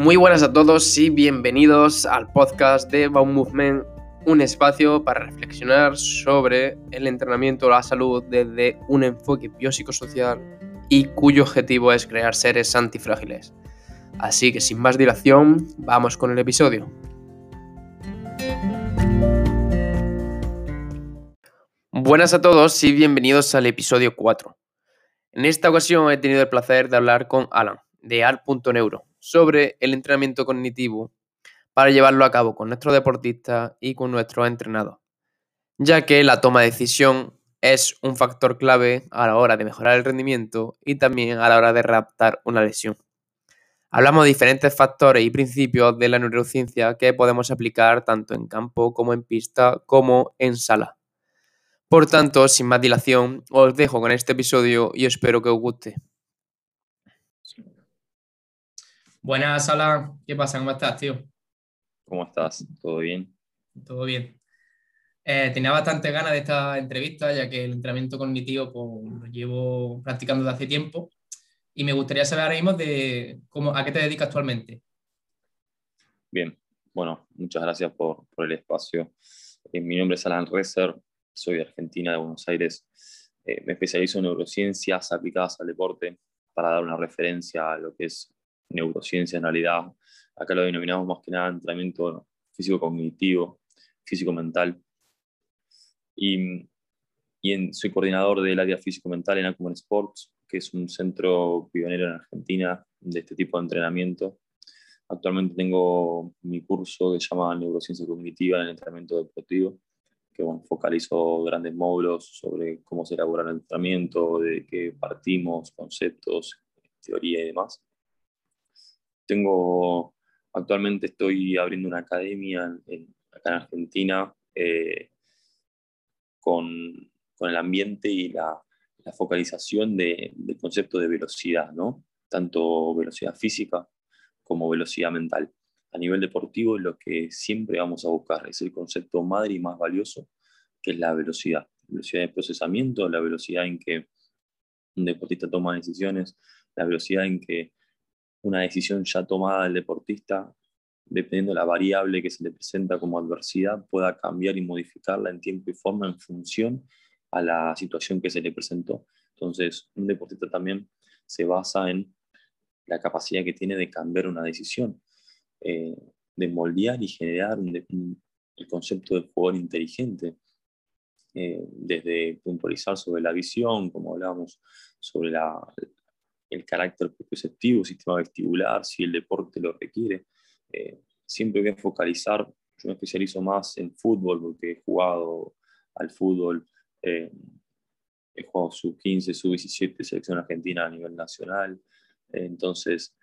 Muy buenas a todos y bienvenidos al podcast de Baum Movement, un espacio para reflexionar sobre el entrenamiento a la salud desde un enfoque biopsicosocial y cuyo objetivo es crear seres antifrágiles. Así que sin más dilación, vamos con el episodio. Buenas a todos y bienvenidos al episodio 4. En esta ocasión he tenido el placer de hablar con Alan, de Al.neuro, sobre el entrenamiento cognitivo para llevarlo a cabo con nuestros deportistas y con nuestros entrenados, ya que la toma de decisión es un factor clave a la hora de mejorar el rendimiento y también a la hora de readaptar una lesión. Hablamos de diferentes factores y principios de la neurociencia que podemos aplicar tanto en campo como en pista como en sala. Por tanto, sin más dilación, os dejo con este episodio y espero que os guste. Buenas, Sala. ¿Qué pasa? ¿Cómo estás, tío? ¿Cómo estás? ¿Todo bien? Todo bien. Eh, tenía bastante ganas de esta entrevista, ya que el entrenamiento cognitivo pues, lo llevo practicando desde hace tiempo. Y me gustaría saber ahora mismo de cómo, a qué te dedicas actualmente. Bien, bueno, muchas gracias por, el espacio. Eh, mi nombre es Alan Reser, soy de Argentina, de Buenos Aires. Eh, me especializo en neurociencias aplicadas al deporte para dar una referencia a lo que es neurociencia en realidad. Acá lo denominamos más que nada entrenamiento físico-cognitivo, físico-mental. Y, y soy coordinador del área físico-mental en Acumen Sports, que es un centro pionero en Argentina de este tipo de entrenamiento. Actualmente tengo mi curso que se llama Neurociencia Cognitiva en el entrenamiento deportivo, que bueno, focalizo grandes módulos sobre cómo se elabora el entrenamiento, de qué partimos, conceptos, teoría y demás. Tengo, actualmente estoy abriendo una academia acá en Argentina eh, con, el ambiente y la, focalización del concepto de velocidad, ¿no? tanto velocidad física como velocidad mental. A nivel deportivo, lo que siempre vamos a buscar es el concepto madre y más valioso, que es la velocidad. Velocidad de procesamiento, la velocidad en que un deportista toma decisiones, la velocidad en que una decisión ya tomada del deportista, dependiendo de la variable que se le presenta como adversidad, pueda cambiar y modificarla en tiempo y forma en función a la situación que se le presentó. Entonces, un deportista también se basa en la capacidad que tiene de cambiar una decisión, eh, de moldear y generar el concepto de jugador inteligente, eh, desde puntualizar sobre la visión, como hablábamos, sobre la, el carácter perceptivo, sistema vestibular, si el deporte lo requiere. Eh, siempre voy a focalizar, yo me especializo más en fútbol porque he jugado al fútbol, eh, he jugado sub-15, sub-17, selección argentina a nivel nacional, eh, entonces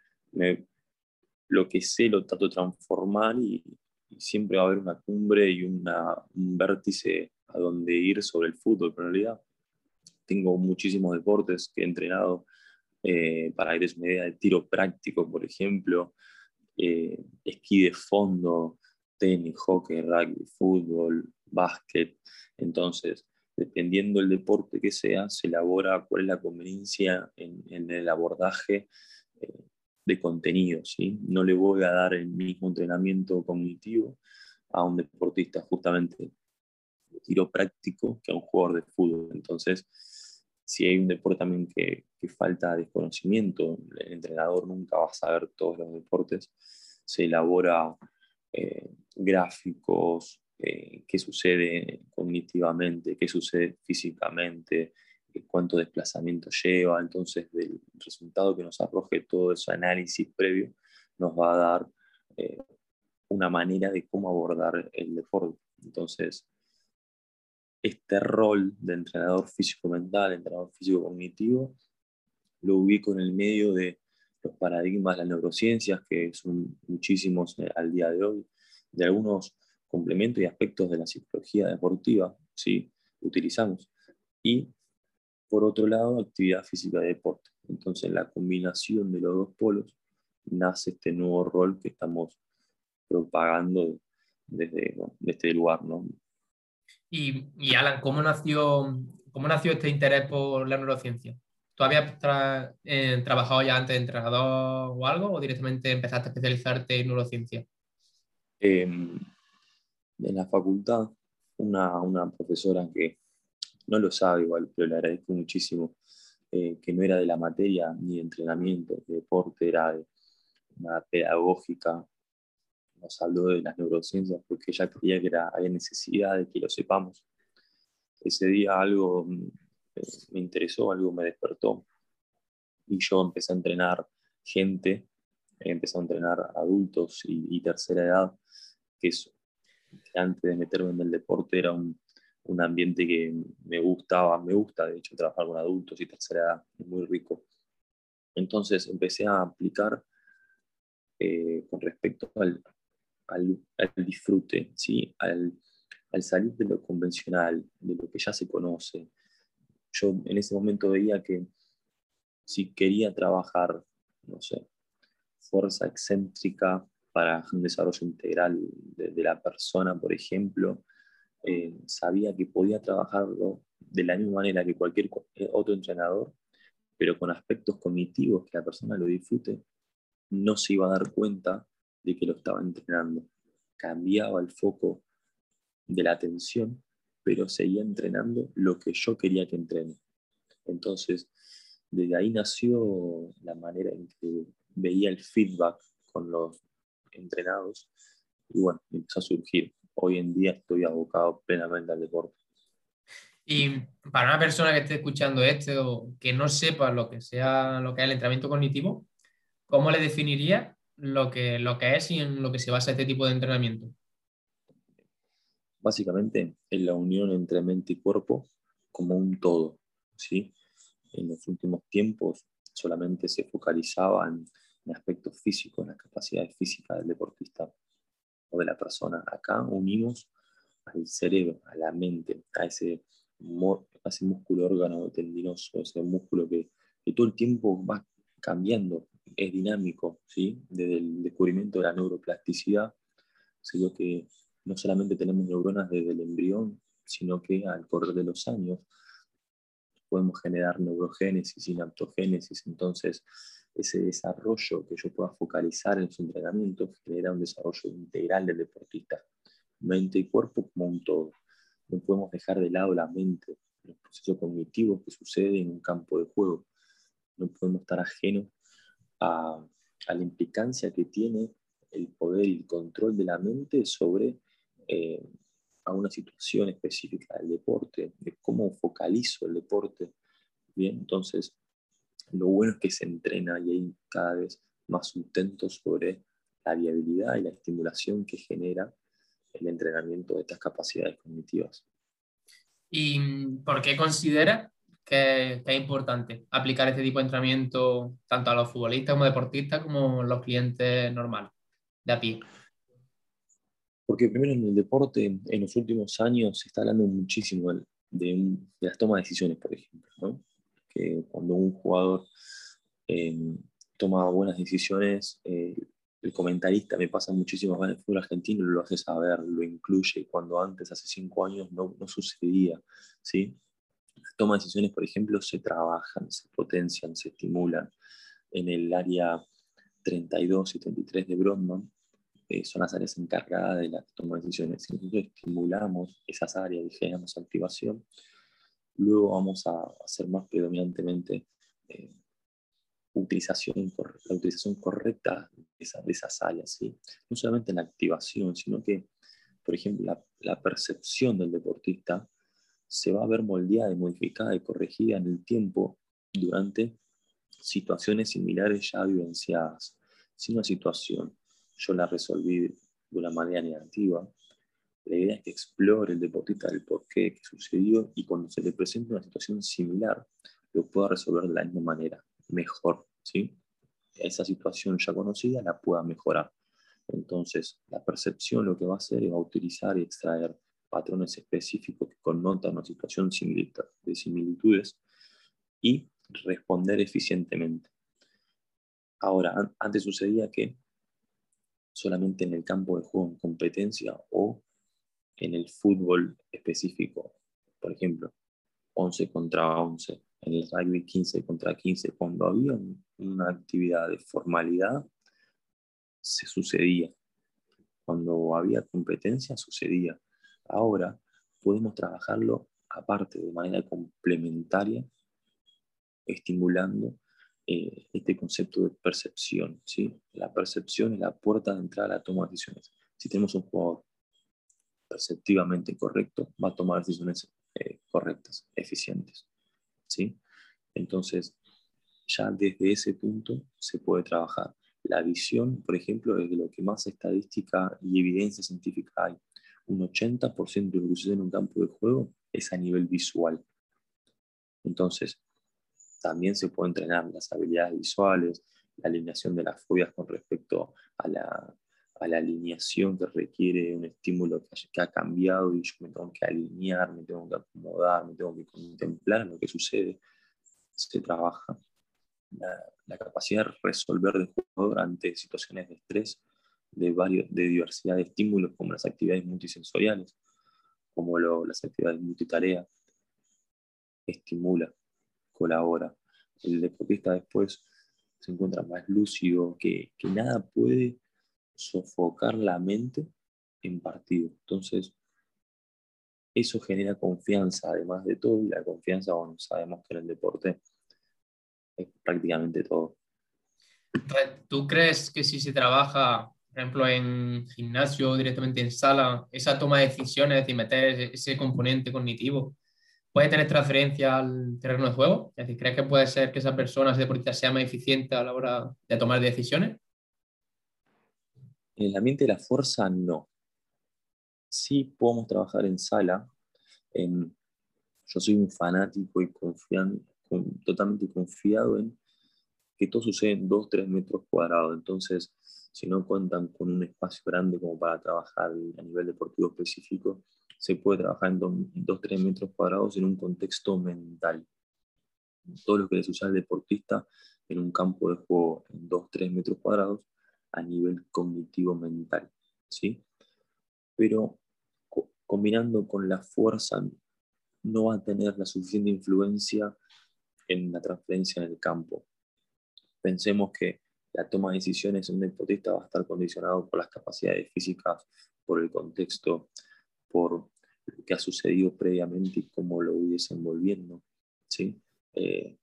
lo que sé lo trato de transformar y, siempre va a haber una cumbre y una, un vértice a donde ir sobre el fútbol, pero en realidad tengo muchísimos deportes que he entrenado eh, para ir una idea de tiro práctico, por ejemplo, eh, esquí de fondo, tenis, hockey, rugby, fútbol, básquet. Entonces, dependiendo del deporte que sea, se elabora cuál es la conveniencia en, el abordaje eh, de contenido. ¿sí? No le voy a dar el mismo entrenamiento cognitivo a un deportista justamente de tiro práctico que a un jugador de fútbol. Entonces, si hay un deporte también que, falta desconocimiento, el entrenador nunca va a saber todos los deportes, se elabora eh, gráficos, eh, qué sucede cognitivamente, qué sucede físicamente, eh, cuánto desplazamiento lleva, entonces del resultado que nos arroje todo ese análisis previo nos va a dar una manera de cómo abordar el deporte. Entonces, este rol de entrenador físico-mental, entrenador físico-cognitivo, lo ubico en el medio de los paradigmas las neurociencias, que son muchísimos eh, al día de hoy, de algunos complementos y aspectos de la psicología deportiva, ¿sí? utilizamos. Y por otro lado, actividad física de deporte. Entonces, la combinación de los dos polos nace este nuevo rol que estamos propagando desde, este lugar, ¿no? Y, Alan, ¿cómo nació, ¿cómo nació este interés por la neurociencia? ¿Tú habías eh, trabajado ya antes de entrenador o algo o directamente empezaste a especializarte en neurociencia? Em, en la facultad, una, una, profesora que no lo sabe igual, pero le agradezco muchísimo, eh, que no era de la materia ni de entrenamiento, de deporte, era de una pedagógica, nos habló de las neurociencias porque ella creía que era, había necesidad de que lo sepamos. Ese día algo mm, eh, me interesó, algo me despertó y yo empecé a entrenar gente, empecé a entrenar adultos y, tercera edad, que, antes de meterme en el deporte era un, un, ambiente que me gustaba, me gusta de hecho trabajar con adultos y tercera edad, muy rico. Entonces empecé a aplicar eh, con respecto al, al, disfrute, ¿sí? Al, al, salir de lo convencional, de lo que ya se conoce. Yo en ese momento veía que si quería trabajar, no sé, fuerza excéntrica para un desarrollo integral de, la persona, por ejemplo, eh, sabía que podía trabajarlo de la misma manera que cualquier eh, otro entrenador, pero con aspectos cognitivos que la persona lo disfrute, no se iba a dar cuenta de que lo estaba entrenando. Cambiaba el foco de la atención, pero seguía entrenando lo que yo quería que entrene. Entonces, desde ahí nació la manera en que veía el feedback con los entrenados y bueno, empezó a surgir. Hoy en día estoy abocado plenamente al deporte. Y para una persona que esté escuchando esto o que no sepa lo que sea lo que es el entrenamiento cognitivo, ¿cómo le definiría lo que, lo que es y en lo que se basa este tipo de entrenamiento? Básicamente es la unión entre mente y cuerpo como un todo. ¿sí? En los últimos tiempos solamente se focalizaba en, aspectos físicos, en las capacidades físicas del deportista o de la persona. Acá unimos al cerebro, a la mente, a ese, ese músculo órgano tendinoso, ese músculo que, que todo el tiempo va cambiando, es dinámico, ¿sí? Desde el descubrimiento de la neuroplasticidad, se dio que no solamente tenemos neuronas desde el embrión, sino que al correr de los años podemos generar neurogénesis, sinaptogénesis, entonces ese desarrollo que yo pueda focalizar en su entrenamiento genera un desarrollo integral del deportista, mente y cuerpo como un todo. No podemos dejar de lado la mente, los procesos cognitivos que suceden en un campo de juego. No podemos estar ajenos a, la implicancia que tiene el poder y el control de la mente sobre eh, a una situación específica del deporte, de cómo focalizo el deporte. Bien, entonces, lo bueno es que se entrena y hay cada vez más sustento sobre la viabilidad y la estimulación que genera el entrenamiento de estas capacidades cognitivas. ¿Y por qué considera que, es importante aplicar este tipo de entrenamiento tanto a los futbolistas como deportistas como los clientes normales de a pie? Porque primero en el deporte, en los últimos años, se está hablando muchísimo de, las tomas de decisiones, por ejemplo. Que cuando un jugador eh, toma buenas decisiones, eh, el comentarista me pasa muchísimo en el fútbol argentino, lo hace saber, lo incluye, cuando antes, hace cinco años, no, no sucedía. ¿sí? Toma de decisiones, por ejemplo, se trabajan, se potencian, se estimulan. En el área 32 y 33 de Brodmann eh, son las áreas encargadas de la toma de decisiones. Si nosotros estimulamos esas áreas y generamos activación, luego vamos a hacer más predominantemente eh, utilización, la utilización correcta de, esas áreas. ¿sí? No solamente en la activación, sino que, por ejemplo, la percepción del deportista se va a ver moldeada y modificada y corregida en el tiempo durante situaciones similares ya vivenciadas. Si una situación yo la resolví de una manera negativa, la idea es que explore el deportista el por qué, qué sucedió y cuando se le presente una situación similar, lo pueda resolver de la misma manera, mejor. ¿sí? Esa situación ya conocida la pueda mejorar. Entonces, la percepción lo que va a hacer es utilizar y extraer patrones específicos que connotan una situación de similitudes y responder eficientemente. Ahora, antes sucedía que solamente en el campo de juego en competencia o en el fútbol específico, por ejemplo, 11 contra 11, en el rugby 15 contra 15. Cuando había una actividad de formalidad, se sucedía. Cuando había competencia, sucedía. Ahora podemos trabajarlo aparte, de manera complementaria, estimulando eh, este concepto de percepción. ¿sí? La percepción es la puerta de entrada a la toma de decisiones. Si tenemos un jugador perceptivamente correcto, va a tomar decisiones eh, correctas, eficientes. ¿sí? Entonces, ya desde ese punto se puede trabajar. La visión, por ejemplo, es de lo que más estadística y evidencia científica hay. Un 80% de lo que sucede en un campo de juego es a nivel visual. Entonces, también se puede entrenar las habilidades visuales, la alineación de las fobias con respecto a la, alineación que requiere un estímulo que, ha cambiado y yo me tengo que alinear, me tengo que acomodar, me tengo que contemplar lo que sucede. Se trabaja la, capacidad de resolver de jugador ante situaciones de estrés, de, varios, de diversidad de estímulos, como las actividades multisensoriales, como las actividades multitarea, estimula, colabora. El deportista después se encuentra más lúcido, que, que nada puede sofocar la mente en partido. Entonces, eso genera confianza, además de todo, y la confianza, bueno, sabemos que en el deporte es prácticamente todo. ¿Tú crees que si se trabaja, por ejemplo, en gimnasio directamente en sala, esa toma de decisiones y meter ese componente cognitivo, puede tener transferencia al terreno de juego? Es decir, ¿crees que puede ser que esa persona, ese deportista, sea más eficiente a la hora de tomar decisiones? En el ambiente de la fuerza, no. Sí podemos trabajar en sala. Yo soy un fanático y confiante, totalmente confiado en que todo sucede en 2-3 metros cuadrados. Entonces, si no cuentan con un espacio grande como para trabajar a nivel deportivo específico, se puede trabajar en 2-3 metros cuadrados en un contexto mental. Todo lo que le sucede al deportista en un campo de juego en 2-3 metros cuadrados a nivel cognitivo mental. ¿sí? Pero combinando con la fuerza no va a tener la suficiente influencia en la transferencia en el campo. Pensemos que la toma de decisiones en un deportista va a estar condicionado por las capacidades físicas, por el contexto, por lo que ha sucedido previamente y cómo lo voy desenvolviendo. ¿sí? Eh,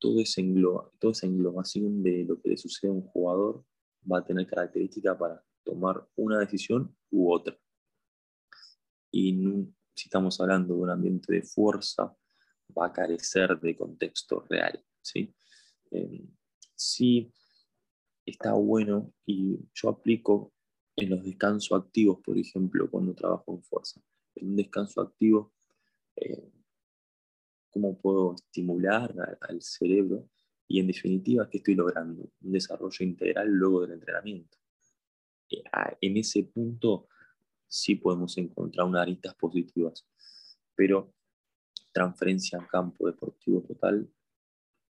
todo esa englobación de lo que le sucede a un jugador va a tener características para tomar una decisión u otra. Y si estamos hablando de un ambiente de fuerza, va a carecer de contexto real. ¿sí? Eh, sí está bueno y yo aplico en los descansos activos, por ejemplo, cuando trabajo en fuerza. En un descanso activo, eh, cómo puedo estimular al cerebro y en definitiva, ¿qué estoy logrando? Un desarrollo integral luego del entrenamiento. Eh, en ese punto sí podemos encontrar unas aristas positivas, pero transferencia a campo deportivo total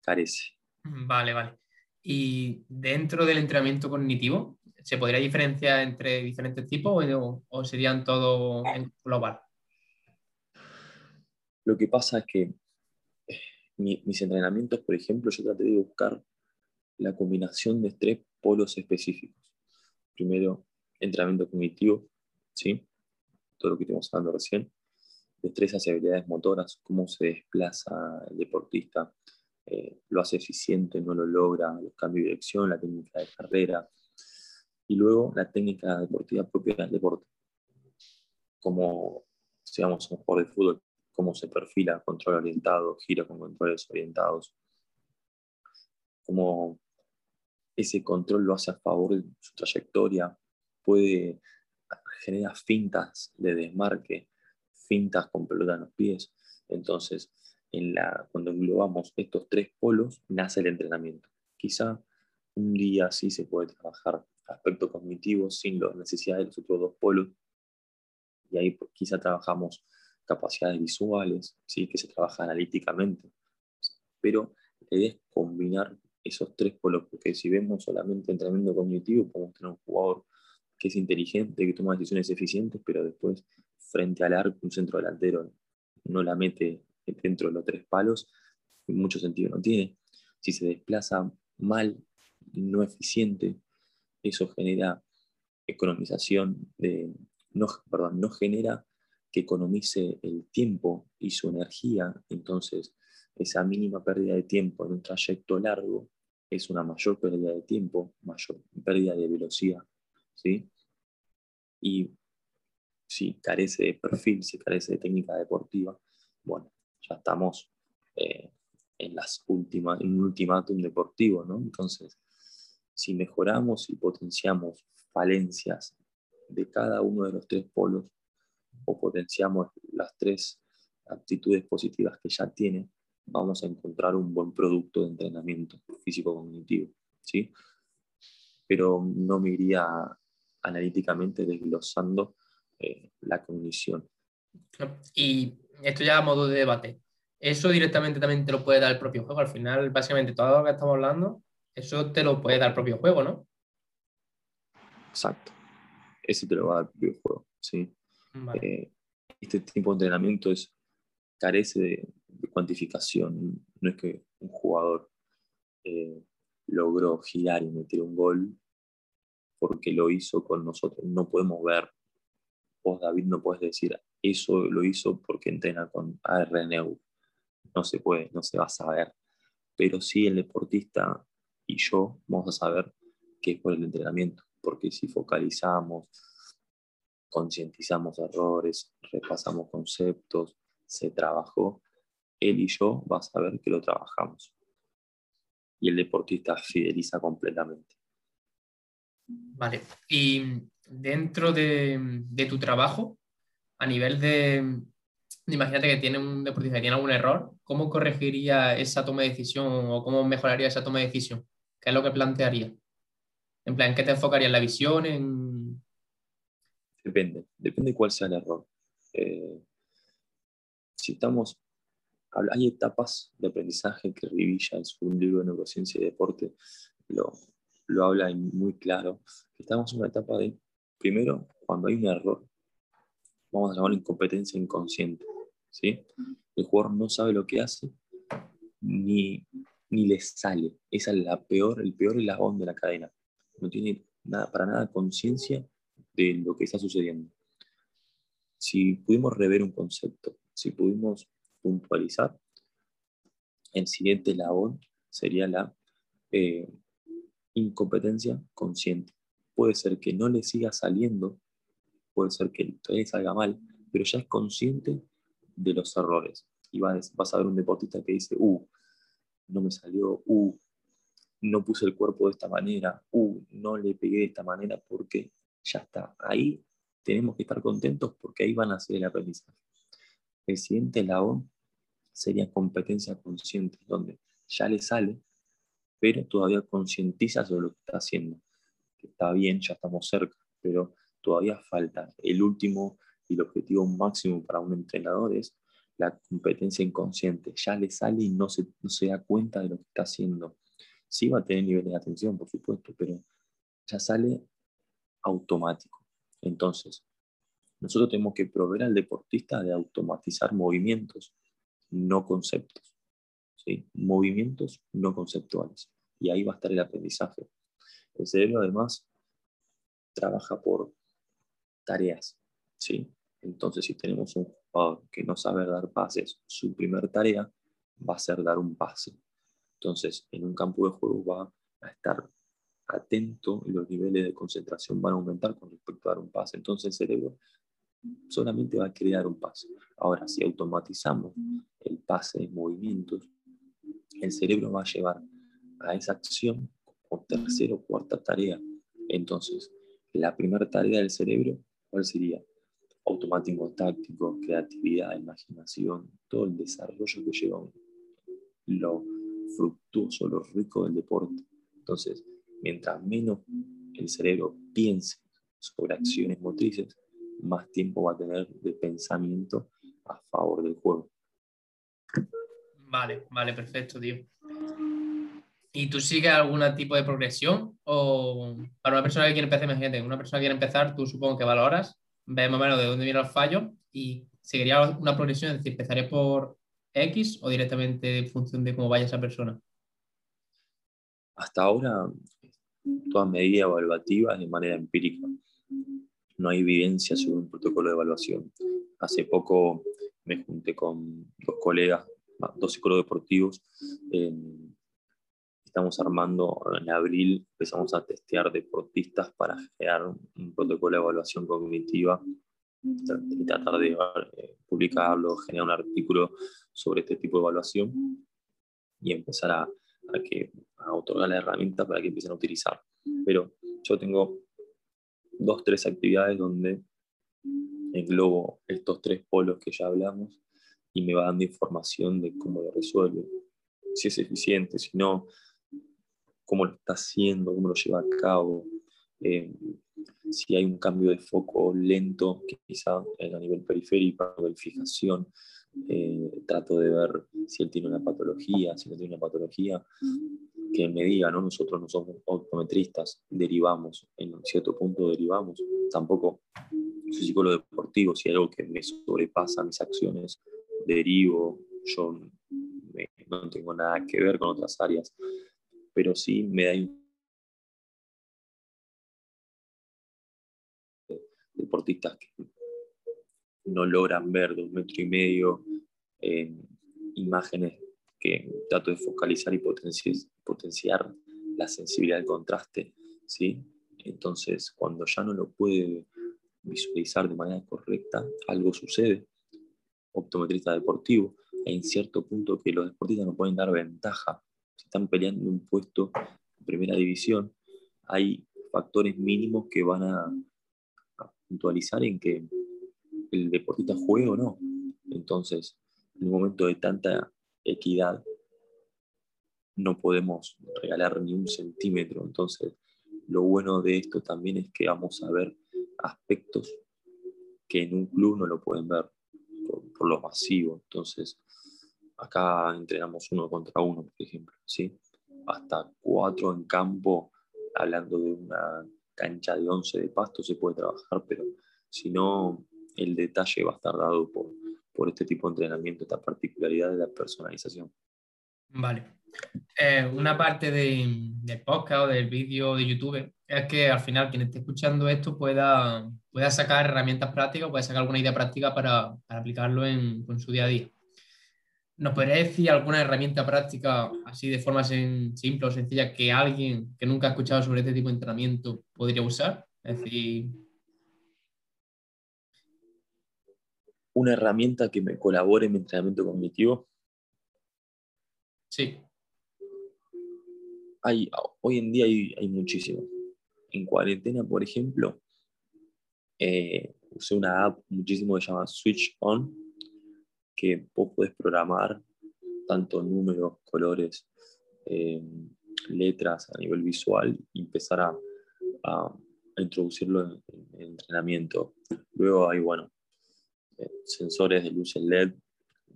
carece. Vale, vale. ¿Y dentro del entrenamiento cognitivo, se podría diferenciar entre diferentes tipos o, serían todo en global? Lo que pasa es que eh, mis entrenamientos, por ejemplo, yo traté de buscar la combinación de tres polos específicos. Primero, entrenamiento cognitivo, ¿sí? todo lo que estamos hablando recién destrezas y habilidades motoras, cómo se desplaza el deportista, eh, lo hace eficiente, no lo logra, los cambios de dirección, la técnica de carrera, y luego la técnica deportiva propia del deporte, como, digamos, un jugador de fútbol, cómo se perfila, control orientado, gira con controles orientados, cómo ese control lo hace a favor de su trayectoria, puede generar fintas de desmarque, fintas con pelota en los pies. Entonces, en cuando englobamos estos tres polos, nace el entrenamiento. Quizá un día sí se puede trabajar aspecto cognitivo sin la necesidad de los otros dos polos. Y ahí pues, quizá trabajamos capacidades visuales, ¿sí? que se trabaja analíticamente. Pero la idea es combinar esos tres polos, porque si vemos solamente entrenamiento cognitivo, podemos tener un jugador que es inteligente, que toma decisiones eficientes, pero después frente al arco, un centro delantero no la mete dentro de los tres palos, mucho sentido no tiene. Si se desplaza mal, no eficiente, eso genera economización de, no, perdón, no genera que economice el tiempo y su energía, entonces esa mínima pérdida de tiempo en un trayecto largo es una mayor pérdida de tiempo, mayor pérdida de velocidad, ¿sí? Y si carece de perfil, si carece de técnica deportiva, bueno, ya estamos eh, en, las últimas, en un ultimátum deportivo, ¿no? Entonces, si mejoramos y potenciamos falencias de cada uno de los tres polos, o potenciamos las tres actitudes positivas que ya tiene, vamos a encontrar un buen producto de entrenamiento físico-cognitivo, ¿sí? Pero no me iría analíticamente desglosando eh, la cognición. Y esto ya a modo de debate. Eso directamente también te lo puede dar el propio juego. Al final, básicamente, todo lo que estamos hablando, eso te lo puede dar el propio juego, ¿no? Exacto. Eso te lo va a dar el propio juego, sí. Eh, este tipo de entrenamiento es, carece de, cuantificación. No es que un jugador eh, logró girar y meter un gol porque lo hizo con nosotros. No podemos ver, vos David no puedes decir, eso lo hizo porque entrena con ARNU. No se puede, no se va a saber. Pero sí el deportista y yo vamos a saber que es por el entrenamiento, porque si focalizamos, concientizamos errores, repasamos conceptos, se trabajó, él y yo vas a ver que lo trabajamos. Y el deportista fideliza completamente. Vale, y dentro de, tu trabajo, a nivel de, imagínate que tiene un deportista que tiene algún error, ¿cómo corregiría esa toma de decisión o cómo mejoraría esa toma de decisión? ¿Qué es lo que plantearía? En plan, ¿qué te enfocaría en la visión? En... Depende, depende cuál sea el error. Eh, si estamos, hay etapas de aprendizaje que Rivilla en su libro de neurociencia y deporte lo, lo habla muy claro, estamos en una etapa de, primero, cuando hay un error, vamos a llamarlo incompetencia inconsciente. ¿sí? El jugador no sabe lo que hace, ni, ni le sale. Esa es la peor, el peor eslabón de la cadena. No tiene nada, para nada conciencia de lo que está sucediendo. Si pudimos rever un concepto, si pudimos puntualizar, el siguiente eslabón sería la eh, incompetencia consciente. Puede ser que no le siga saliendo, puede ser que todavía salga mal, pero ya es consciente de los errores. Y vas, a ver un deportista que dice, uh, no me salió, uh, no puse el cuerpo de esta manera, uh, no le pegué de esta manera porque ya está. Ahí tenemos que estar contentos porque ahí van a ser el aprendizaje. El siguiente eslabón sería competencia consciente, donde ya le sale, pero todavía concientiza sobre lo que está haciendo. Que está bien, ya estamos cerca, pero todavía falta. El último y el objetivo máximo para un entrenador es la competencia inconsciente. Ya le sale y no se, no se da cuenta de lo que está haciendo. Sí va a tener niveles de atención, por supuesto, pero ya sale automático. Entonces, nosotros tenemos que proveer al deportista de automatizar movimientos, no conceptos. Movimientos no conceptuales. Y ahí va a estar el aprendizaje. El cerebro además trabaja por tareas. ¿sí? Entonces, si tenemos un jugador que no sabe dar pases, su primera tarea va a ser dar un pase. Entonces, en un campo de juego va a estar atento y los niveles de concentración van a aumentar con respecto a dar un pase. Entonces, el cerebro solamente va a crear un pase. Ahora, si automatizamos el pase en movimientos, el cerebro va a llevar a esa acción como tercera o cuarta tarea. Entonces, la primera tarea del cerebro, ¿cuál sería? Automatismo táctico, creatividad, imaginación, todo el desarrollo que lleva lo fructuoso, lo rico del deporte. Entonces, mientras menos el cerebro piense sobre acciones motrices, más tiempo va a tener de pensamiento a favor del juego. Vale, vale, perfecto, tío. ¿Y tú sigues algún tipo de progresión? O para una persona que quiere empezar, imagínate, una persona que quiere empezar, tú supongo que valoras, ves más o menos de dónde viene el fallo y seguiría una progresión, es decir, empezaré por X o directamente en función de cómo vaya esa persona? Hasta ahora, toda medida evaluativa es de manera empírica. No hay evidencia sobre un protocolo de evaluación. Hace poco me junté con dos colegas, dos psicólogos deportivos. Estamos armando en abril, empezamos a testear deportistas para crear un protocolo de evaluación cognitiva y tratar de eh, publicarlo, generar un artículo sobre este tipo de evaluación y empezar a, a, que, a otorgar la herramienta para que empiecen a utilizar. Pero yo tengo dos, tres actividades donde englobo estos tres polos que ya hablamos y me va dando información de cómo lo resuelve, si es eficiente, si no, cómo lo está haciendo, cómo lo lleva a cabo, eh, si hay un cambio de foco lento, quizá a nivel periférico, a nivel fijación, eh, trato de ver si él tiene una patología, si no tiene una patología, que me diga, ¿no? Nosotros no somos optometristas, derivamos, en un cierto punto derivamos. Tampoco soy psicólogo deportivo, si hay algo que me sobrepasa mis acciones, derivo, yo no tengo nada que ver con otras áreas, pero sí me da deportistas que no logran ver de un metro y medio imágenes que trato de focalizar y potenciar, la sensibilidad del contraste. ¿sí? Entonces, cuando ya no lo puede visualizar de manera correcta, algo sucede. Optometrista deportivo, en cierto punto que los deportistas no pueden dar ventaja. Si están peleando un puesto en primera división, hay factores mínimos que van a puntualizar en que el deportista juegue o no. Entonces, en un momento de tanta equidad, no podemos regalar ni un centímetro. Entonces, lo bueno de esto también es que vamos a ver aspectos que en un club no lo pueden ver por, lo masivo. Entonces, acá entrenamos uno contra uno, por ejemplo, ¿sí? Hasta cuatro en campo, hablando de una cancha de 11 de pasto se puede trabajar, pero si no, el detalle va a estar dado por, por este tipo de entrenamiento, esta particularidad de la personalización. Vale. Eh, una parte de, del podcast o del vídeo de YouTube es que al final quien esté escuchando esto pueda, pueda sacar herramientas prácticas, pueda sacar alguna idea práctica para, para aplicarlo en, en, su día a día. ¿Nos podría decir alguna herramienta práctica, así de forma simple o sencilla, que alguien que nunca ha escuchado sobre este tipo de entrenamiento podría usar? Es decir... Una herramienta que me colabore en mi entrenamiento cognitivo. Sí. Hay, hoy en día hay, hay muchísimo. En cuarentena, por ejemplo, eh, usé una app muchísimo que se llama Switch On, que vos podés programar tanto números, colores, eh, letras a nivel visual y empezar a, introducirlo en, el entrenamiento. Luego hay, bueno, eh, sensores de luces LED,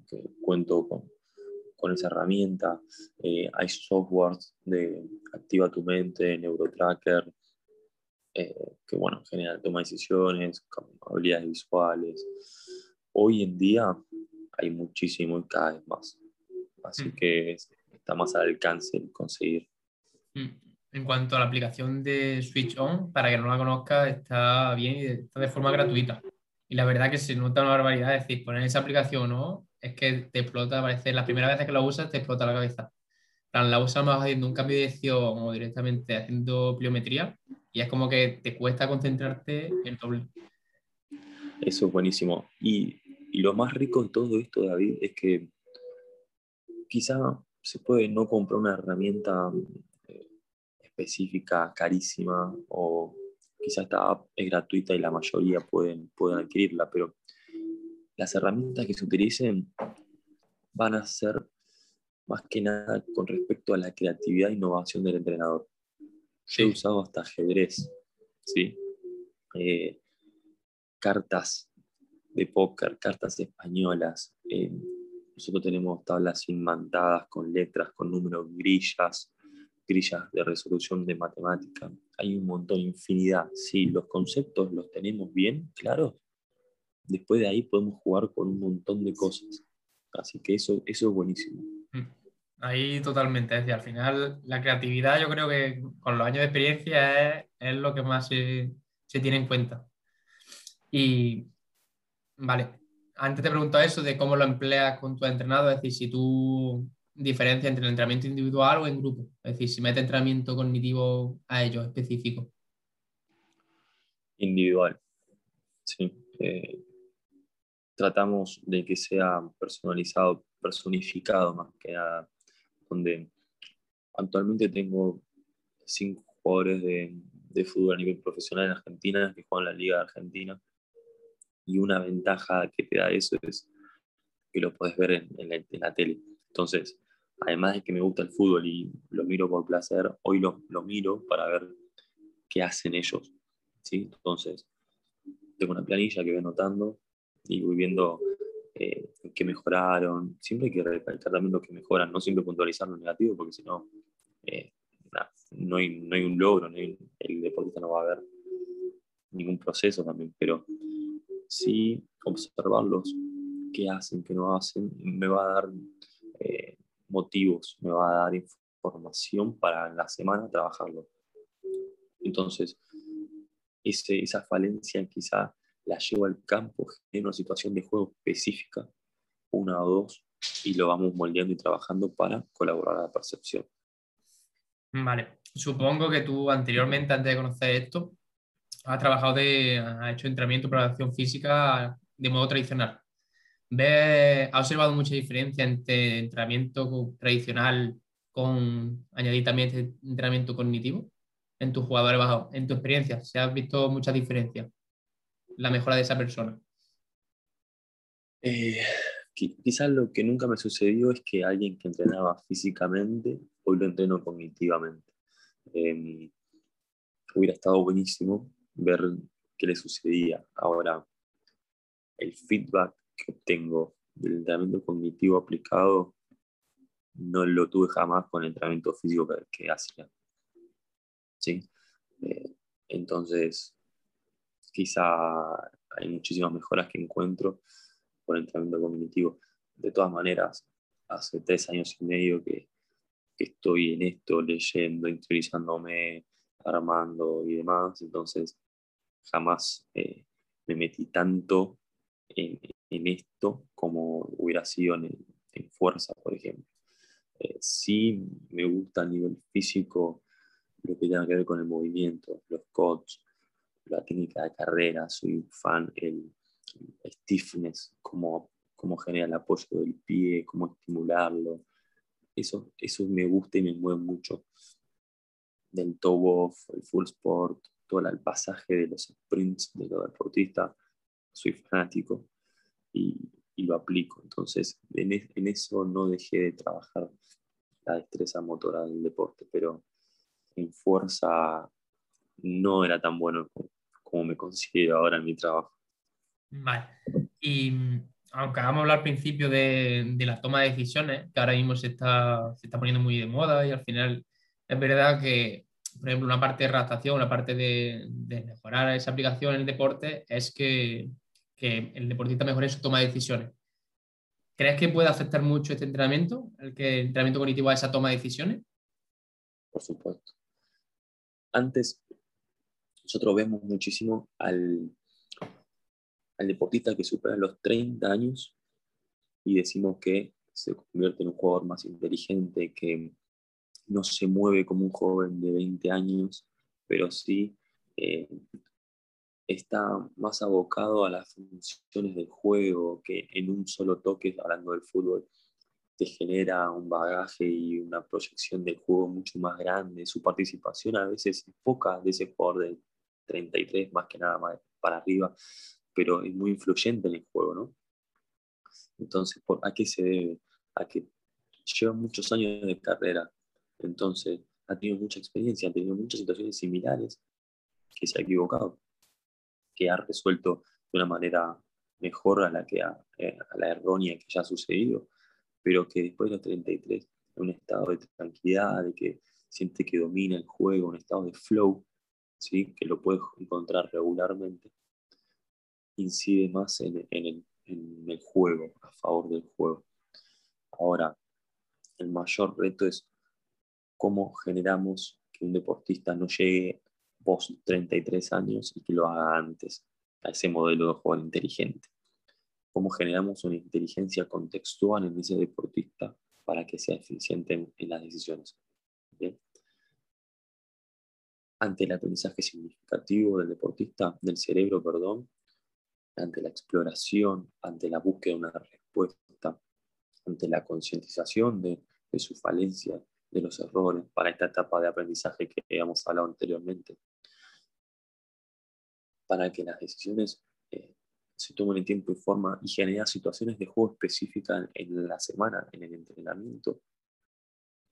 que cuento con, con esa herramienta. Eh, hay softwares de Activa tu mente, Neurotracker, que, bueno, genera toma de decisiones, habilidades visuales. Hoy en día hay muchísimo y cada vez más. Así mm. que está más al alcance el conseguir. Mm. En cuanto a la aplicación de Switch On, para que no la conozca, está bien y está de forma gratuita. Y la verdad que se nota una barbaridad, es decir, poner esa aplicación no, es que te explota, parece, la primera vez que la usas te explota la cabeza. La usas más haciendo un cambio de dirección o directamente haciendo pliometría y es como que te cuesta concentrarte en doble. Eso es buenísimo. Y y lo más rico de todo esto, David, es que quizá se puede no comprar una herramienta eh, específica, carísima, o quizá esta app es gratuita y la mayoría pueden, pueden adquirirla, pero las herramientas que se utilicen van a ser más que nada con respecto a la creatividad e innovación del entrenador. Yo he usado hasta ajedrez, ¿sí? Eh, cartas de póker, cartas españolas. Eh, nosotros tenemos tablas inmantadas con letras, con números, grillas, grillas de resolución de matemática. Hay un montón, infinidad. Si los conceptos los tenemos bien claros, después de ahí podemos jugar con un montón de cosas. Así que eso, eso es buenísimo. Mm. Ahí totalmente. Es decir, al final la creatividad yo creo que con los años de experiencia es, lo que más se, se, tiene en cuenta. Y vale, antes te preguntado eso de cómo lo empleas con tu entrenado, es decir, si tú diferencia entre el entrenamiento individual o en grupo, es decir, si mete entrenamiento cognitivo a ellos específico. Individual, sí. Eh, tratamos de que sea personalizado, personificado más que nada, donde actualmente tengo cinco jugadores de, de fútbol a nivel profesional en Argentina que juegan la Liga de Argentina y una ventaja que te da eso es que lo puedes ver en, la, tele. Entonces, además de que me gusta el fútbol y lo miro por placer, hoy lo, lo miro para ver qué hacen ellos. ¿sí? Entonces, tengo una planilla que voy anotando y voy viendo eh, qué mejoraron. Siempre hay que recalcar también lo que mejoran, no siempre puntualizar lo negativo, porque si no, eh, no, hay, no hay un logro, el deportista no va a ver ningún proceso también, pero sí observarlos, qué hacen, qué no hacen, me va a dar eh, motivos, me va a dar información para la semana trabajarlo. Entonces, ese, esa falencia quizá la llevo al campo en una situación de juego específica, una o dos, y lo vamos moldeando y trabajando para colaborar a la percepción. Vale, supongo que tú anteriormente, antes de conocer esto, ha trabajado de, ha hecho entrenamiento para la acción física de modo tradicional. ¿Ha observado mucha diferencia entre entrenamiento tradicional con añadir también este entrenamiento cognitivo en tus jugadores bajos? En tu experiencia, ¿se ha visto mucha diferencia? La mejora de esa persona. Eh, quizás lo que nunca me sucedió es que alguien que entrenaba físicamente hoy lo entreno cognitivamente. Em, hubiera estado buenísimo ver qué le sucedía. Ahora, el feedback que obtengo del entrenamiento cognitivo aplicado no lo tuve jamás con el entrenamiento físico que, hacía. ¿Sí? Eh, entonces, quizá hay muchísimas mejoras que encuentro con el entrenamiento cognitivo. De todas maneras, hace tres años y medio que, que estoy en esto, leyendo, interiorizándome, armando y demás, entonces jamás eh, me metí tanto en, esto como hubiera sido en, fuerza, por ejemplo. Eh, sí me gusta a nivel físico lo que tiene que ver con el movimiento, los coach, la técnica de carrera, soy fan, el, stiffness, cómo, cómo genera el apoyo del pie, cómo estimularlo. Eso, eso me gusta y me mueve mucho. Del toe off, el full sport, todo el pasaje de los sprints de los deportistas, soy fanático y, lo aplico. Entonces, en, eso no dejé de trabajar la destreza motora del deporte, pero en fuerza no era tan bueno como, me considero ahora en mi trabajo. Vale. Y aunque vamos a hablar al principio de, la toma de decisiones, que ahora mismo se está, se está poniendo muy de moda y al final es verdad que por ejemplo, una parte de redactación, una parte de, mejorar esa aplicación en el deporte es que, el deportista mejore su toma de decisiones. ¿Crees que puede afectar mucho este entrenamiento, el que el entrenamiento cognitivo a esa toma de decisiones? Por supuesto. Antes, nosotros vemos muchísimo al, al deportista que supera los 30 años y decimos que se convierte en un jugador más inteligente, que no se mueve como un joven de 20 años, pero sí eh, está más abocado a las funciones del juego, que en un solo toque, hablando del fútbol, te genera un bagaje y una proyección del juego mucho más grande. Su participación a veces es poca de ese jugador de 33, más que nada más para arriba, pero es muy influyente en el juego, ¿no? Entonces, ¿a qué se debe? A que lleva muchos años de carrera, entonces, ha tenido mucha experiencia, ha tenido muchas situaciones similares que se ha equivocado, que ha resuelto de una manera mejor a la, que eh, a la errónea que ya ha sucedido, pero que después de los 33, en un estado de tranquilidad, de que siente que domina el juego, un estado de flow, ¿sí? que lo puede encontrar regularmente, incide más en el juego, a favor del juego. Ahora, el mayor reto es cómo generamos que un deportista no llegue post 33 años y que lo haga antes, a ese modelo de juego inteligente. Cómo generamos una inteligencia contextual en ese deportista para que sea eficiente en, las decisiones. Ante el aprendizaje significativo del deportista, del cerebro, perdón, ante la exploración, ante la búsqueda de una respuesta, ante la concientización de, de su falencia, de los errores para esta etapa de aprendizaje que habíamos hablado anteriormente, para que las decisiones eh, se tomen en tiempo y forma y generar situaciones de juego específicas en la semana, en el entrenamiento.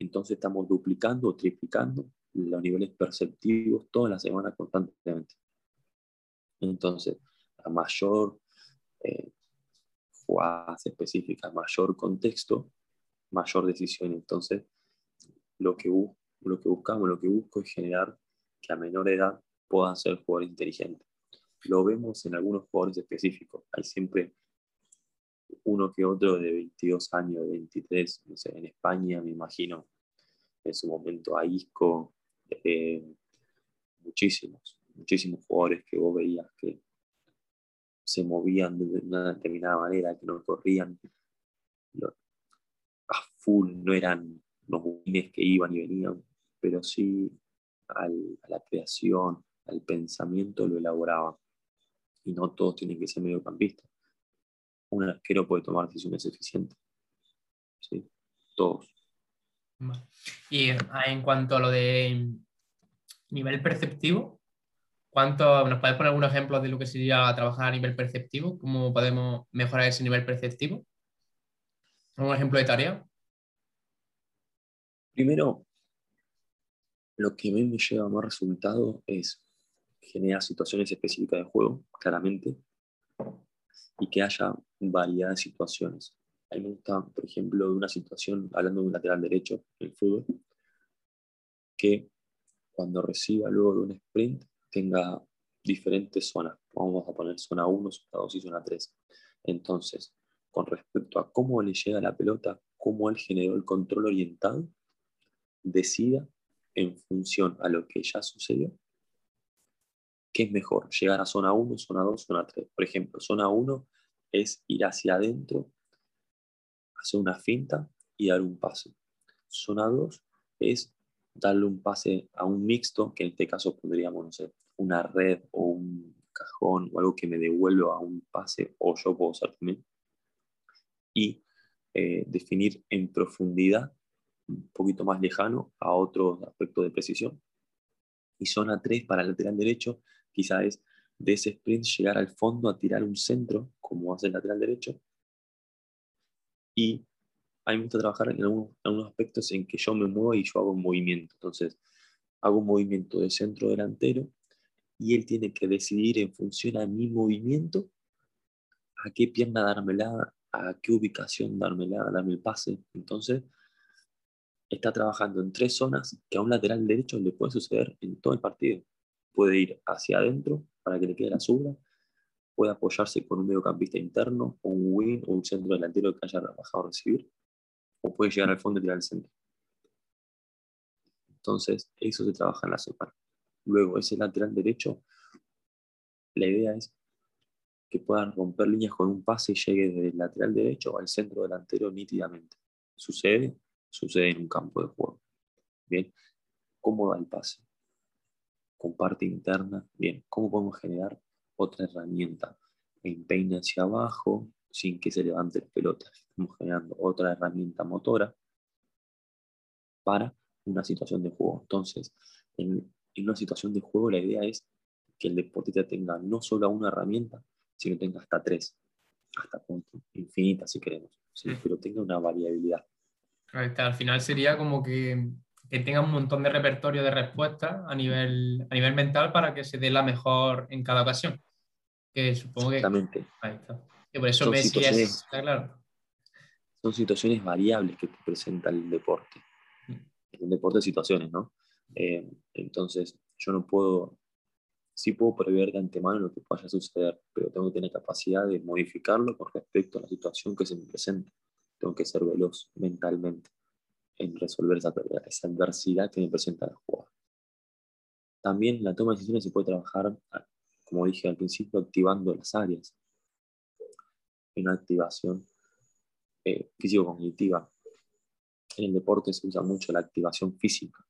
Entonces estamos duplicando o triplicando los niveles perceptivos toda la semana constantemente. Entonces, a mayor eh, jugadas específicas, mayor contexto, mayor decisión. Entonces, lo que, lo que buscamos, lo que busco es generar que a menor edad puedan ser jugadores inteligentes. Lo vemos en algunos jugadores específicos. Hay siempre uno que otro de 22 años, de 23, no sé, en España me imagino en su momento a Isco, eh, muchísimos, muchísimos jugadores que vos veías que se movían de una determinada manera, que no corrían a full, no eran los wins que iban y venían, pero sí a la creación, al pensamiento lo elaboraban. Y no todos tienen que ser mediocampistas. Un arquero puede tomar decisiones eficientes. ¿sí? Todos. Y ah, en cuanto a lo de nivel perceptivo, ¿cuánto, ¿nos puedes poner algún ejemplo de lo que sería trabajar a nivel perceptivo? ¿Cómo podemos mejorar ese nivel perceptivo? ¿Un ejemplo de tarea? Primero, lo que a mí me lleva a más resultado es generar situaciones específicas de juego, claramente, y que haya variedad de situaciones. A mí me gusta, por ejemplo, una situación, hablando de un lateral derecho en fútbol, que cuando reciba luego de un sprint tenga diferentes zonas. Vamos a poner zona 1, zona 2 y zona 3. Entonces, con respecto a cómo le llega la pelota, cómo él generó el control orientado, decida en función a lo que ya sucedió, qué es mejor, llegar a zona 1, zona 2, zona 3. Por ejemplo, zona 1 es ir hacia adentro, hacer una finta y dar un pase. Zona 2 es darle un pase a un mixto, que en este caso pondríamos, no sé, una red o un cajón o algo que me devuelva a un pase, o yo puedo usar también. Y eh, definir en profundidad un poquito más lejano a otro aspecto de precisión. Y zona 3 para el lateral derecho, quizás es de ese sprint llegar al fondo a tirar un centro, como hace el lateral derecho. Y a mí me gusta trabajar en algunos, aspectos en que yo me muevo y yo hago un movimiento. Entonces, hago un movimiento de centro delantero y él tiene que decidir en función a mi movimiento a qué pierna dármela, a qué ubicación dármela, darme el pase. Entonces, está trabajando en tres zonas que a un lateral derecho le puede suceder en todo el partido. Puede ir hacia adentro para que le quede la subra, puede apoyarse con un mediocampista interno, un wing o un centro delantero que haya trabajado a recibir, o puede llegar al fondo y tirar el centro. Entonces, eso se trabaja en la semana. Luego, ese lateral derecho, la idea es que puedan romper líneas con un pase y llegue desde el lateral derecho al centro delantero nítidamente. ¿Sucede? Sucede en un campo de juego. Bien, ¿cómo da el pase? Con parte interna. Bien, ¿cómo podemos generar otra herramienta? Empeine hacia abajo sin que se levante la pelota. Estamos generando otra herramienta motora para una situación de juego. Entonces, en, una situación de juego la idea es que el deportista tenga no solo una herramienta, sino tenga hasta tres, hasta punto infinita si queremos, pero tenga una variabilidad. Al final sería como que, tenga un montón de repertorio de respuestas a nivel, a nivel mental para que se dé la mejor en cada ocasión. Que supongo Exactamente. Ahí está. Y por eso son Messi es, claro. Son situaciones variables que te presenta el deporte. Mm. El deporte de situaciones, ¿no? Eh, entonces, yo no puedo, sí puedo prever de antemano lo que vaya a suceder, pero tengo que tener capacidad de modificarlo con respecto a la situación que se me presenta. Tengo que ser veloz mentalmente en resolver esa, adversidad que me presenta la jugada. También la toma de decisiones se puede trabajar, como dije al principio, activando las áreas. Una activación eh, físico-cognitiva. En el deporte se usa mucho la activación física.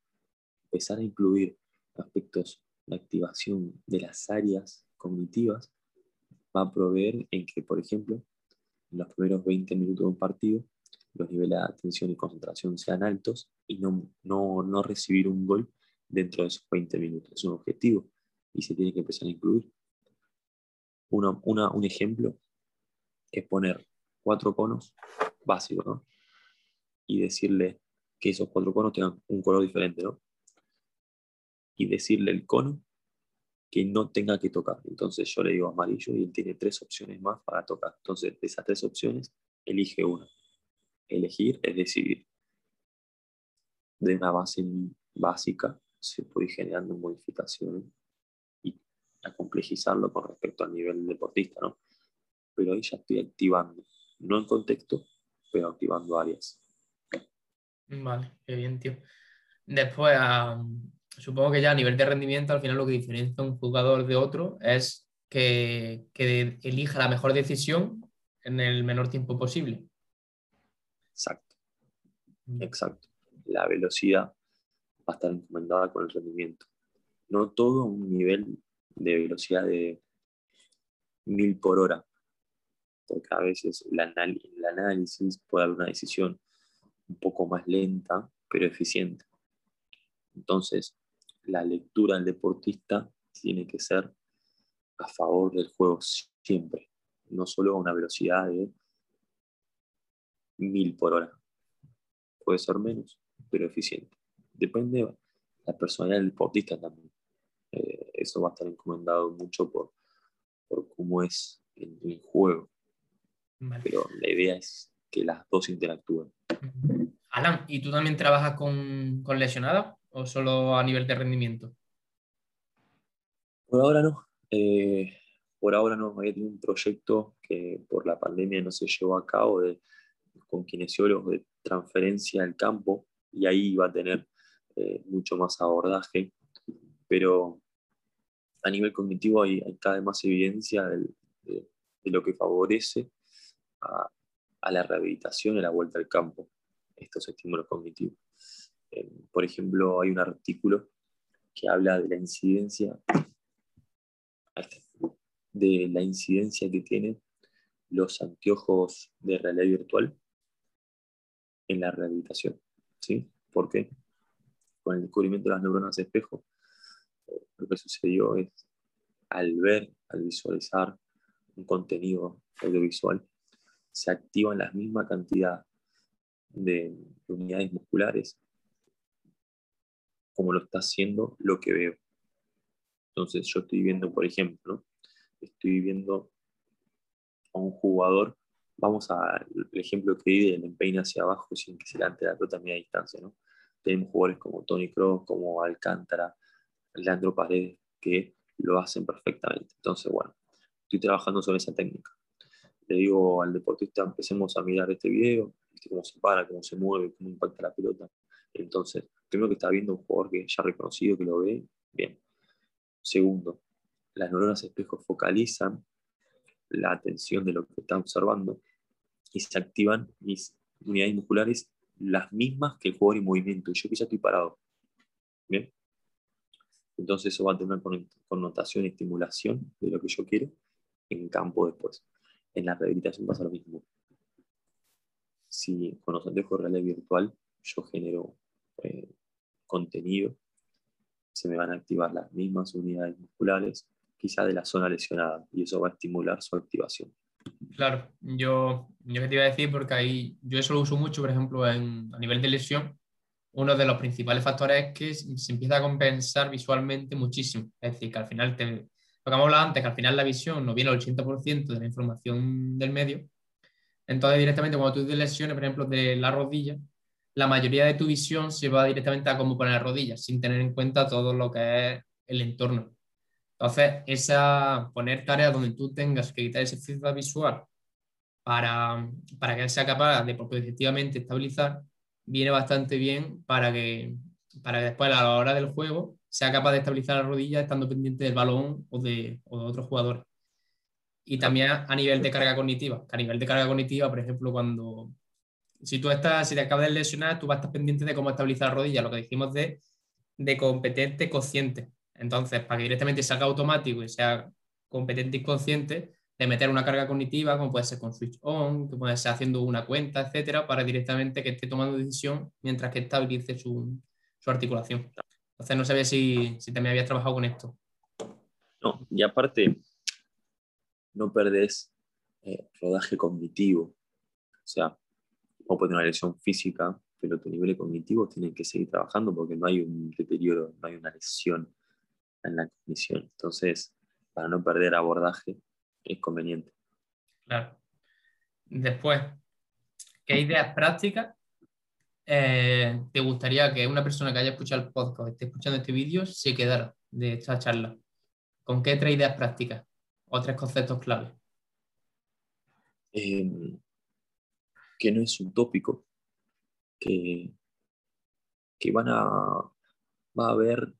Empezar a incluir aspectos de activación de las áreas cognitivas va a proveer en que, por ejemplo, en los primeros 20 minutos de un partido, los niveles de atención y concentración sean altos y no, no, no recibir un gol dentro de esos 20 minutos. Es un objetivo y se tiene que empezar a incluir. Una, una, un ejemplo es poner cuatro conos básicos, ¿no? Y decirle que esos cuatro conos tengan un color diferente, ¿no? Y decirle el cono que no tenga que tocar. Entonces yo le digo amarillo y él tiene tres opciones más para tocar. Entonces de esas tres opciones, elige una. Elegir es decidir. De una base básica se puede ir generando modificaciones y a complejizarlo con respecto al nivel deportista, ¿no? Pero ahí ya estoy activando, no en contexto, pero activando áreas. Vale, qué bien, tío. Después, supongo que ya a nivel de rendimiento, al final lo que diferencia un jugador de otro es que, elija la mejor decisión en el menor tiempo posible. Exacto. Mm. Exacto. La velocidad va a estar encomendada con el rendimiento. No todo un nivel de velocidad de mil por hora, porque a veces el, análisis puede dar una decisión un poco más lenta, pero eficiente. Entonces, la lectura del deportista tiene que ser a favor del juego siempre, no solo a una velocidad de mil por hora. Puede ser menos, pero eficiente. Depende de la personalidad del deportista también. Eh, eso va a estar encomendado mucho por, por cómo es el, el juego. Pero la idea es que las dos interactúen. Alan, ¿y tú también trabajas con, con lesionados o solo a nivel de rendimiento? Por ahora no. Eh, por ahora no. Había tenido un proyecto que por la pandemia no se llevó a cabo de, con kinesiólogos de transferencia al campo y ahí iba a tener eh, mucho más abordaje. Pero a nivel cognitivo hay, cada vez más evidencia de, de lo que favorece a, la rehabilitación y a la vuelta al campo, estos estímulos cognitivos. Por ejemplo, hay un artículo que habla de la incidencia de la incidencia que tienen los anteojos de realidad virtual en la rehabilitación. ¿sí? ¿Por qué? Con el descubrimiento de las neuronas de espejo, lo que sucedió es al ver, al visualizar un contenido audiovisual, se activan la misma cantidad de unidades musculares como lo está haciendo lo que veo. Entonces yo estoy viendo, por ejemplo, estoy viendo a un jugador, vamos al ejemplo que di del empeine hacia abajo sin que se levante la pelota a media distancia. ¿no? Tenemos jugadores como Tony Kroos, como Alcántara, Leandro Paredes, que lo hacen perfectamente. Entonces, bueno, estoy trabajando sobre esa técnica le digo al deportista, empecemos a mirar este video, cómo se para, cómo se mueve, cómo impacta la pelota. Entonces, primero que está viendo un jugador que ya reconocido, que lo ve, bien. Segundo, las neuronas espejo focalizan la atención de lo que está observando y se activan mis unidades musculares las mismas que el jugador en movimiento. Yo que ya estoy parado. Bien. Entonces eso va a tener una connotación y estimulación de lo que yo quiero en campo después en la rehabilitación pasa lo mismo. Si con los anteojos de realidad virtual yo genero eh, contenido, se me van a activar las mismas unidades musculares, quizá de la zona lesionada, y eso va a estimular su activación. Claro, yo, yo que te iba a decir, porque ahí yo eso lo uso mucho, por ejemplo, en, a nivel de lesión, uno de los principales factores es que se empieza a compensar visualmente muchísimo. Es decir, que al final te, lo que hemos hablado antes, que al final la visión nos viene al 80% de la información del medio. Entonces, directamente cuando tú tienes lesiones, por ejemplo, de la rodilla, la mayoría de tu visión se va directamente a cómo poner las rodillas, sin tener en cuenta todo lo que es el entorno. Entonces, esa, poner tareas donde tú tengas que quitar ese feedback visual para, para que él sea capaz de efectivamente estabilizar, viene bastante bien para que, para que después a la hora del juego sea capaz de estabilizar la rodilla estando pendiente del balón o de, o de otros jugadores. Y también a nivel de carga cognitiva, a nivel de carga cognitiva, por ejemplo, cuando si tú estás, si te acabas de lesionar, tú vas a estar pendiente de cómo estabilizar la rodilla, lo que dijimos de, de competente consciente. Entonces, para que directamente salga automático y sea competente y consciente, de meter una carga cognitiva, como puede ser con switch on, que puede ser haciendo una cuenta, etcétera, para directamente que esté tomando decisión mientras que estabilice su, su articulación. Entonces, no sabía si, si también habías trabajado con esto. No, y aparte, no perdés eh, rodaje cognitivo. O sea, o puede tener una lesión física, pero tu nivel cognitivo tiene que seguir trabajando porque no hay un deterioro, no hay una lesión en la cognición. Entonces, para no perder abordaje, es conveniente. Claro. Después, ¿qué ideas prácticas eh, te gustaría que una persona que haya escuchado el podcast, esté escuchando este vídeo, se quedara de esta charla? ¿Con qué tres ideas prácticas o tres conceptos clave? Em, que no es un tópico, que, que van a, va a haber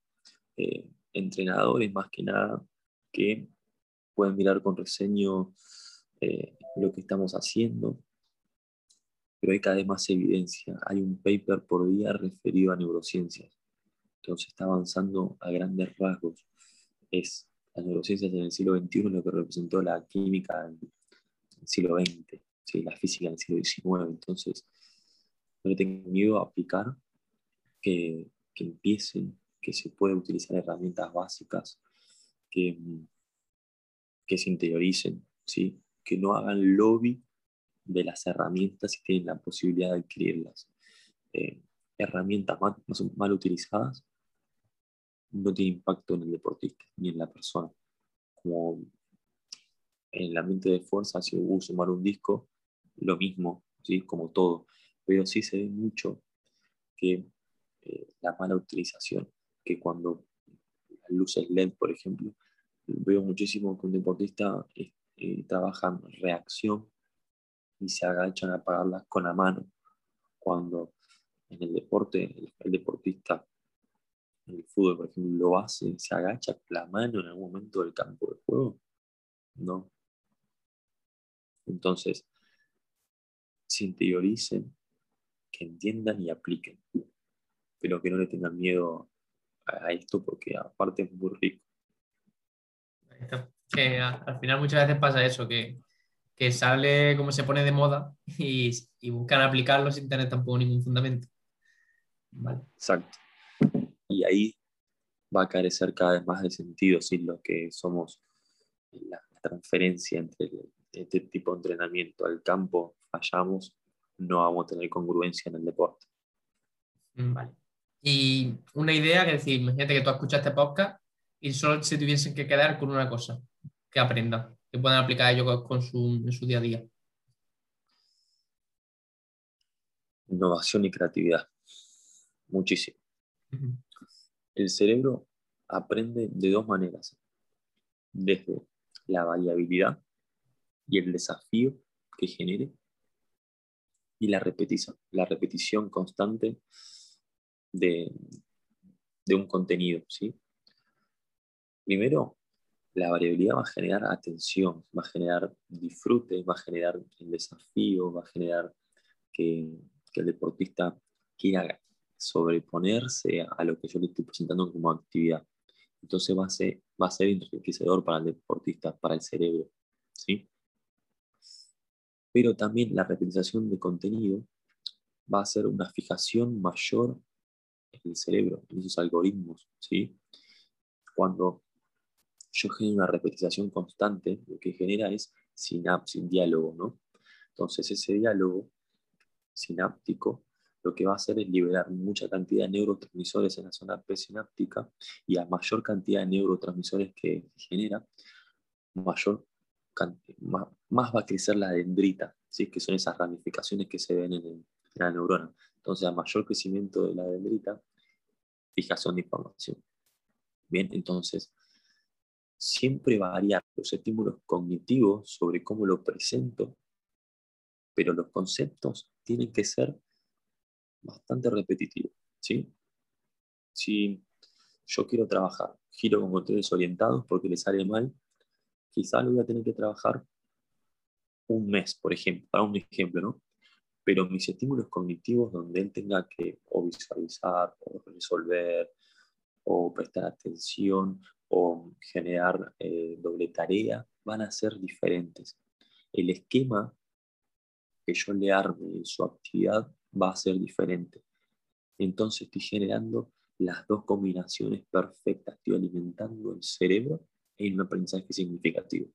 eh, entrenadores más que nada que pueden mirar con reseño eh, lo que estamos haciendo, pero hay cada vez más evidencia. Hay un paper por día referido a neurociencias. Entonces está avanzando a grandes rasgos. Es las neurociencias en el siglo XXI lo que representó la química en el siglo XX, la física en el siglo XIX. Entonces, no le tengo miedo a aplicar, que, empiecen, que se puede utilizar herramientas básicas, que, se interioricen, ¿sí? que no hagan lobby de las herramientas y tienen la posibilidad de adquirirlas. Eh, herramientas mal, utilizadas no tienen impacto en el deportista ni en la persona. Como en el ambiente de fuerza, si hubo sumar un disco, lo mismo, ¿sí? como todo. Pero sí se ve mucho que eh, la mala utilización, que cuando las luces LED, por ejemplo, veo muchísimo que un deportista eh, trabaja en reacción y se agachan a apagarlas con la mano. Cuando en el deporte, el, deportista en el fútbol, por ejemplo, lo hace, se agacha la mano en algún momento del campo de juego. No. Entonces, se interioricen, que entiendan y apliquen, pero que no le tengan miedo a esto porque aparte es muy rico. Que al final muchas veces pasa eso, que, que sale como se pone de moda y, y, buscan aplicarlo sin tener tampoco ningún fundamento. Exacto. Y ahí va a carecer cada vez más de sentido sin lo que somos la, transferencia entre este tipo de entrenamiento al campo, fallamos, no vamos a tener congruencia en el deporte. Vale. Y una idea que decir, imagínate que tú escuchas este podcast y solo se tuviesen que quedar con una cosa que aprenda, que puedan aplicar ellos con su, en su día a día. Innovación y creatividad. Muchísimo. El cerebro aprende de dos maneras. Desde la variabilidad y el desafío que genere y la repetición, la repetición constante de, de un contenido. ¿sí? Primero, la variabilidad va a generar atención, va a generar disfrute, va a generar el desafío, va a generar que, el deportista quiera sobreponerse a lo que yo le estoy presentando como actividad. Entonces va a ser, va a ser enriquecedor para el deportista, para el cerebro. Pero también la repetición de contenido va a ser una fijación mayor en el cerebro, en esos algoritmos. ¿sí? Cuando yo genero una repetición constante, lo que genera es sinapsis, diálogo, ¿no? Entonces ese diálogo sináptico lo que va a hacer es liberar mucha cantidad de neurotransmisores en la zona presináptica y a mayor cantidad de neurotransmisores que genera, mayor, más, va a crecer la dendrita, ¿sí? que son esas ramificaciones que se ven en, en la neurona. Entonces, a mayor crecimiento de la dendrita, fijación de información. Bien, entonces, siempre variar los estímulos cognitivos sobre cómo lo presento pero los conceptos tienen que ser bastante repetitivos. ¿sí? Si yo quiero trabajar giro con controles orientados porque le sale mal, quizá lo voy a tener que trabajar un mes, por ejemplo, para un ejemplo, ¿no? Pero mis estímulos cognitivos donde él tenga que o visualizar, o resolver, o prestar atención, o generar eh, doble tarea, van a ser diferentes. El esquema que yo le arme en su actividad va a ser diferente. Entonces estoy generando las dos combinaciones perfectas, estoy alimentando el cerebro en un aprendizaje significativo.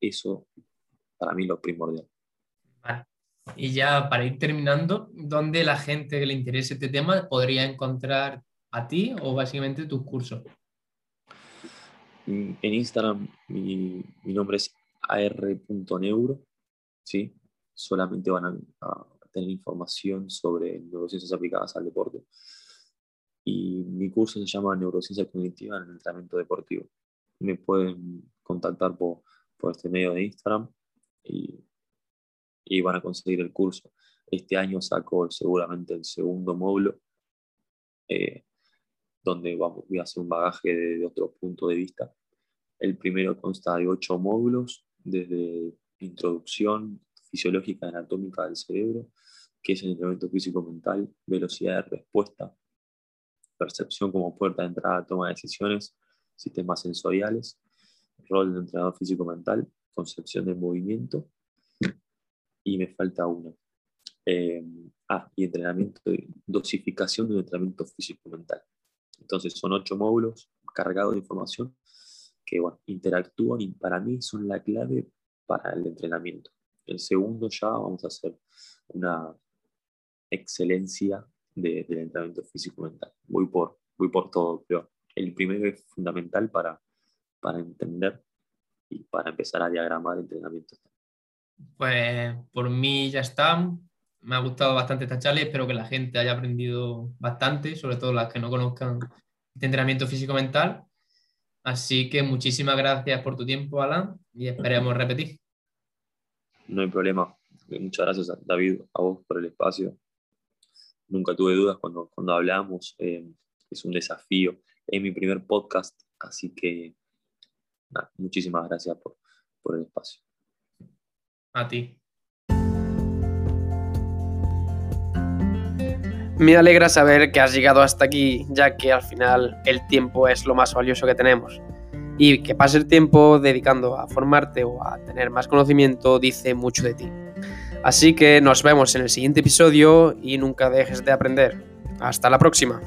Eso para mí es lo primordial. Y ya para ir terminando, ¿dónde la gente que le interese este tema podría encontrar a ti o básicamente tus cursos? En Instagram mi, nombre es ar.neuro, ¿sí? solamente van a, tener información sobre neurociencias aplicadas al deporte. Y mi curso se llama Neurociencia Cognitiva en el Entrenamiento Deportivo. Me pueden contactar por, por este medio de Instagram y, y, van a conseguir el curso. Este año saco seguramente el segundo módulo, eh, donde vamos, voy a hacer un bagaje de, de otro punto de vista. El primero consta de ocho módulos, desde introducción, fisiológica y anatómica del cerebro, que es el entrenamiento físico-mental, velocidad de respuesta, percepción como puerta de entrada a toma de decisiones, sistemas sensoriales, rol de entrenador físico-mental, concepción de movimiento, y me falta uno. Eh, ah, y entrenamiento, dosificación de entrenamiento físico-mental. Entonces son ocho módulos cargados de información que interactúan y para mí son la clave para el entrenamiento. El segundo ya vamos a hacer una excelencia de, del entrenamiento físico-mental. Voy por, voy por todo, pero el primero es fundamental para, para entender y para empezar a diagramar el entrenamiento. Pues por mí ya está. Me ha gustado bastante esta charla espero que la gente haya aprendido bastante, sobre todo las que no conozcan este entrenamiento físico-mental. Así que muchísimas gracias por tu tiempo, Alan, y esperemos repetir. No hay problema. Muchas gracias, David, a vos por el espacio. Nunca tuve dudas cuando, cuando hablamos. Eh, es un desafío. Es mi primer podcast, así que muchísimas gracias por, por el espacio. A ti. Me alegra saber que has llegado hasta aquí, ya que al final el tiempo es lo más valioso que tenemos y que pase el tiempo dedicando a formarte o a tener más conocimiento dice mucho de ti. Así que nos vemos en el siguiente episodio y nunca dejes de aprender. Hasta la próxima.